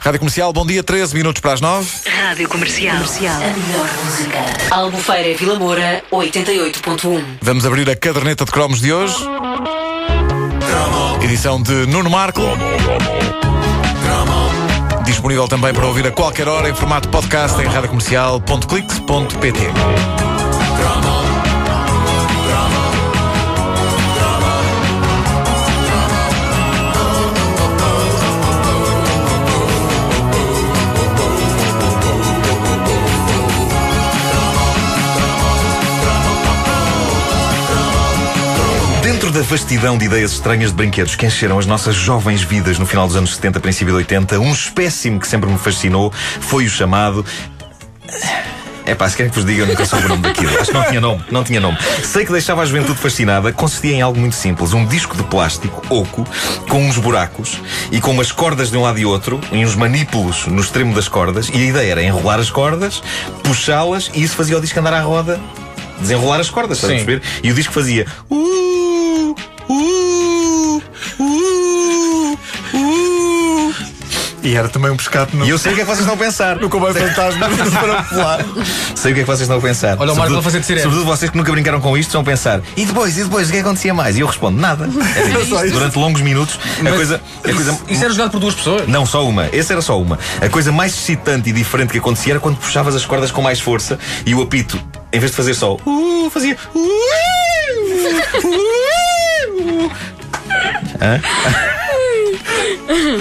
Rádio Comercial, bom dia, 13 minutos para as 9. Rádio Comercial. Comercial. A melhor música. Albufeira Vila Moura 88.1. Vamos abrir a caderneta de cromos de hoje. Edição de Nuno Marco. Disponível também para ouvir a qualquer hora em formato podcast em radiocomercial.clix.pt. Dentro da vastidão de ideias estranhas de brinquedos que encheram as nossas jovens vidas no final dos anos 70, princípio de 80, um espécime que sempre me fascinou foi o chamado. É pá, se querem que vos diga, eu nunca soube o nome daquilo. Acho que não tinha nome, não tinha nome. Sei que deixava a juventude fascinada, consistia em algo muito simples: um disco de plástico oco, com uns buracos e com umas cordas de um lado e outro, e uns manípulos no extremo das cordas, e a ideia era enrolar as cordas, puxá-las, e isso fazia o disco andar à roda, desenrolar as cordas, estás a perceber? E o disco fazia. "Uh, E era também um pescado no, E eu sei o que é que vocês estão a pensar. no comboio fantasma para pular. Sei o que é que vocês estão a pensar. Olha o Marco a fazer de sirene. Sobretudo vocês que nunca brincaram com isto estão a pensar. E depois, e depois, o que é que acontecia mais? E eu respondo, nada. Era isto. Durante longos minutos, a coisa. A coisa Isso era jogado por duas pessoas. não, só uma. Esse era só uma. A coisa mais excitante e diferente que acontecia era quando puxavas as cordas com mais força e o apito, em vez de fazer só uh, fazia uh, uh. Hã? Eu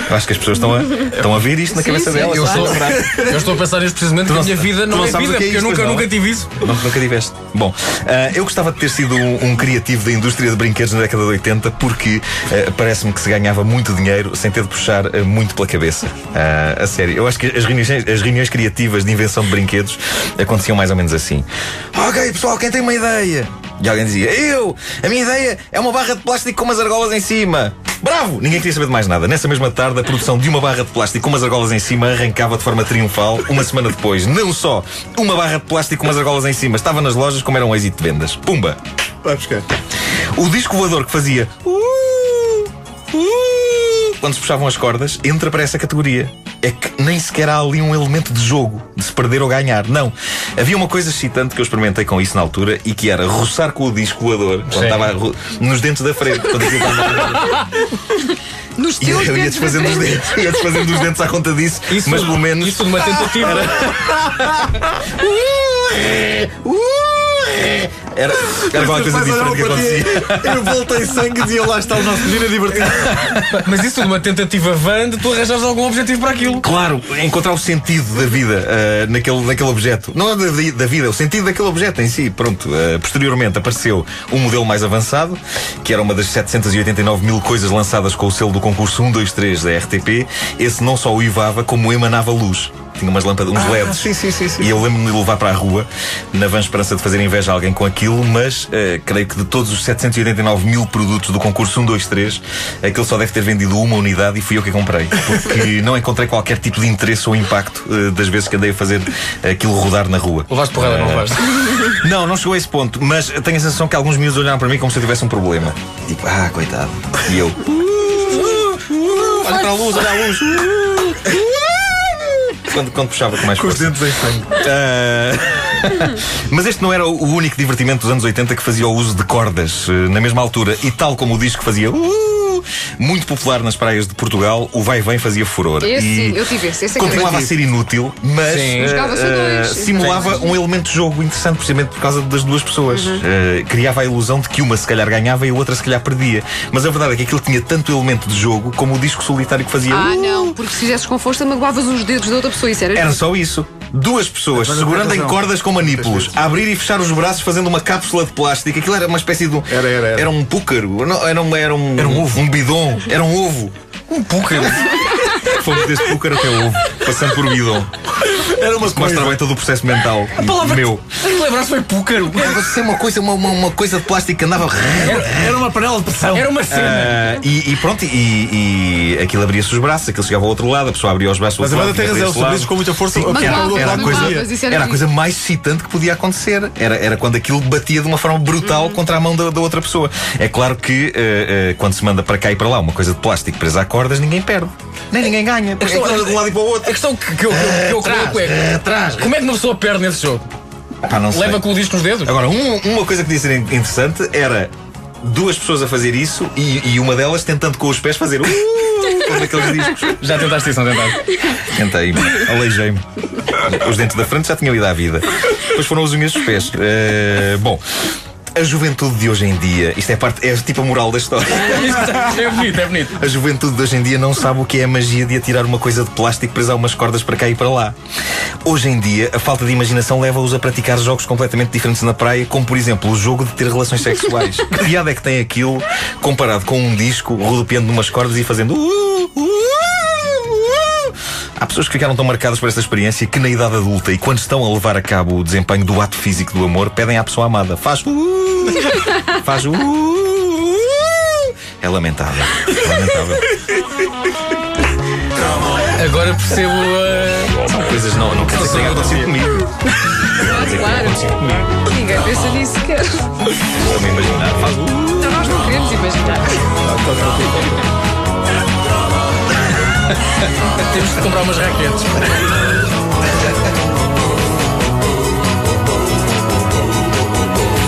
acho que as pessoas estão a, estão a ver isto na cabeça sim, delas. Eu estou, eu estou a pensar nisso precisamente Tu que a não minha vida não, não é sabes o vida, que é porque eu isto, nunca, pois não? nunca tive isso. Não, nunca tiveste. Bom, ah, eu gostava de ter sido um, um criativo da indústria de brinquedos na década de 80 porque ah, parece-me que se ganhava muito dinheiro sem ter de puxar ah, muito pela cabeça. A sério, eu acho que as reuniões, as reuniões criativas de invenção de brinquedos aconteciam mais ou menos assim. Ok, pessoal, quem tem uma ideia? E alguém dizia, eu! A minha ideia é uma barra de plástico com umas argolas em cima. Bravo! Ninguém queria saber de mais nada. Nessa mesma tarde, a produção de uma barra de plástico com umas argolas em cima arrancava de forma triunfal uma semana depois. Não só uma barra de plástico com umas argolas em cima estava nas lojas como era um êxito de vendas. Pumba! Vai buscar. O disco voador que fazia uh, uh, quando se puxavam as cordas entra para essa categoria. É que nem sequer há ali um elemento de jogo, de se perder ou ganhar. Não. Havia uma coisa excitante que eu experimentei com isso na altura e que era roçar com o disco voador quando estava ro- nos dentes da frente. Quando Nos E teus eu ia dentes da desfazendo os dentes, ia desfazendo os dentes à conta disso, Isso, mas pelo menos. Isso numa tentativa. Era, era qualquer coisa diferente que acontecia. Eu voltei sangue e dizia lá está o nosso menino divertido. Mas isso numa tentativa vã de tu arranjares algum objetivo para aquilo. Claro, encontrar o sentido da vida ah, naquele, naquele objeto. Não é da, da vida, o sentido daquele objeto em si. Pronto. ah, posteriormente apareceu um modelo mais avançado, que era uma das 789 mil coisas lançadas com o selo do concurso 1, 2, 3 da RTP. Esse não só uivava, como emanava luz. Tinha umas lâmpadas, uns LEDs. sim, sim, sim, sim. E eu lembro-me de levar para a rua, na vã esperança de fazer inveja a alguém com aquilo, mas ah, creio que de todos os 789 mil produtos do concurso 1, 2, 3, aquele só deve ter vendido uma unidade e fui eu que a comprei. Porque não encontrei qualquer tipo de interesse ou impacto ah, das vezes que andei a fazer aquilo rodar na rua. Levaste porrada, não levaste? Não, não chegou a esse ponto, mas tenho a sensação que alguns miúdos olharam para mim como se eu tivesse um problema. Tipo, ah, coitado. E eu. Olha para a luz, olha a luz. Quando, quando puxava com mais Com os força. dentes em sangue. Ah, Mas este não era o único divertimento dos anos 80 que fazia o uso de cordas eh, na mesma altura. E tal como o disco fazia uh, muito popular nas praias de Portugal, o vai e vem fazia furor. Esse e sim, eu tive esse. Esse é que eu continuava a ser inútil, mas dois. simulava um elemento de jogo interessante, precisamente por causa das duas pessoas. Uhum. Eh, criava a ilusão de que uma se calhar ganhava e a outra se calhar perdia. Mas a verdade é que aquilo tinha tanto elemento de jogo como o disco solitário que fazia. Ah, uh, não, porque se fizesses com força magoavas os dedos da outra pessoa. Isso era. Era só isso. Duas pessoas segurando em cordas com manípulos, a abrir e fechar os braços fazendo uma cápsula de plástico. Aquilo era uma espécie de. um- Era, era, era. um púcaro. Não, era, um, era um. Era um ovo. Um bidon. Era um ovo. Um púcaro. Fomos desde púcaro até ovo, passando por bidon. Era uma Mostra bem todo o processo mental meu. Lembrar-se foi púcaro. Deve ser uma coisa, uma, uma, uma coisa de plástico que andava. Era uma panela de pressão. Era uma cena. Ah, e, e pronto, e, e aquilo abria-se os braços, aquilo chegava ao outro lado, a pessoa abria os braços Mas a banda tem razão, se com muita força, Sim, a era, era a coisa, era era a coisa mais excitante que podia acontecer. Era, era quando aquilo batia de uma forma brutal contra a mão da, da outra pessoa. É claro que eh, eh, quando se manda para cá e para lá uma coisa de plástico presa a cordas, ninguém perde. Nem ninguém ganha. Porque questão- aquilo anda de um lado e para o A outro. questão que, que eu, que eu, que eu coloco é: Atrás. como é que uma pessoa perde nesse jogo? Pá, não sei. Leva com o disco nos dedos? Agora, um- uma coisa que podia ser interessante era duas pessoas a fazer isso e, e uma delas tentando com os pés fazer uh, como aqueles discos. Já tentaste isso, não tentaste? Tentei-me, aleijei-me. Os dentes da frente já tinham ido à vida. Depois foram as unhas dos pés. Eh, bom. A juventude de hoje em dia, isto é, parte, é tipo a moral da história. É bonito, é bonito. A juventude de hoje em dia não sabe o que é a magia de atirar uma coisa de plástico presa a umas cordas para cá e para lá. Hoje em dia, a falta de imaginação leva-os a praticar jogos completamente diferentes na praia, como por exemplo o jogo de ter relações sexuais. que piada é que tem aquilo comparado com um disco rodopiando numas cordas e fazendo. "Uh, uh, uh". Há pessoas que ficaram tão marcadas por esta experiência que na idade adulta e quando estão a levar a cabo o desempenho do ato físico do amor, pedem à pessoa amada: faz. "Uh", faz. "Uh", É lamentável. É lamentável. Agora percebo a. São coisas não, não quer dizer que tenha acontecido comigo. Comigo. Ninguém pensa nisso sequer. Estou-me a imaginar. Faz uh. Nós não queremos imaginar. Temos de comprar umas raquetes.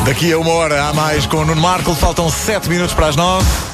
Daqui a uma hora há mais com o Nuno Marco. Faltam 7 minutos para as 9.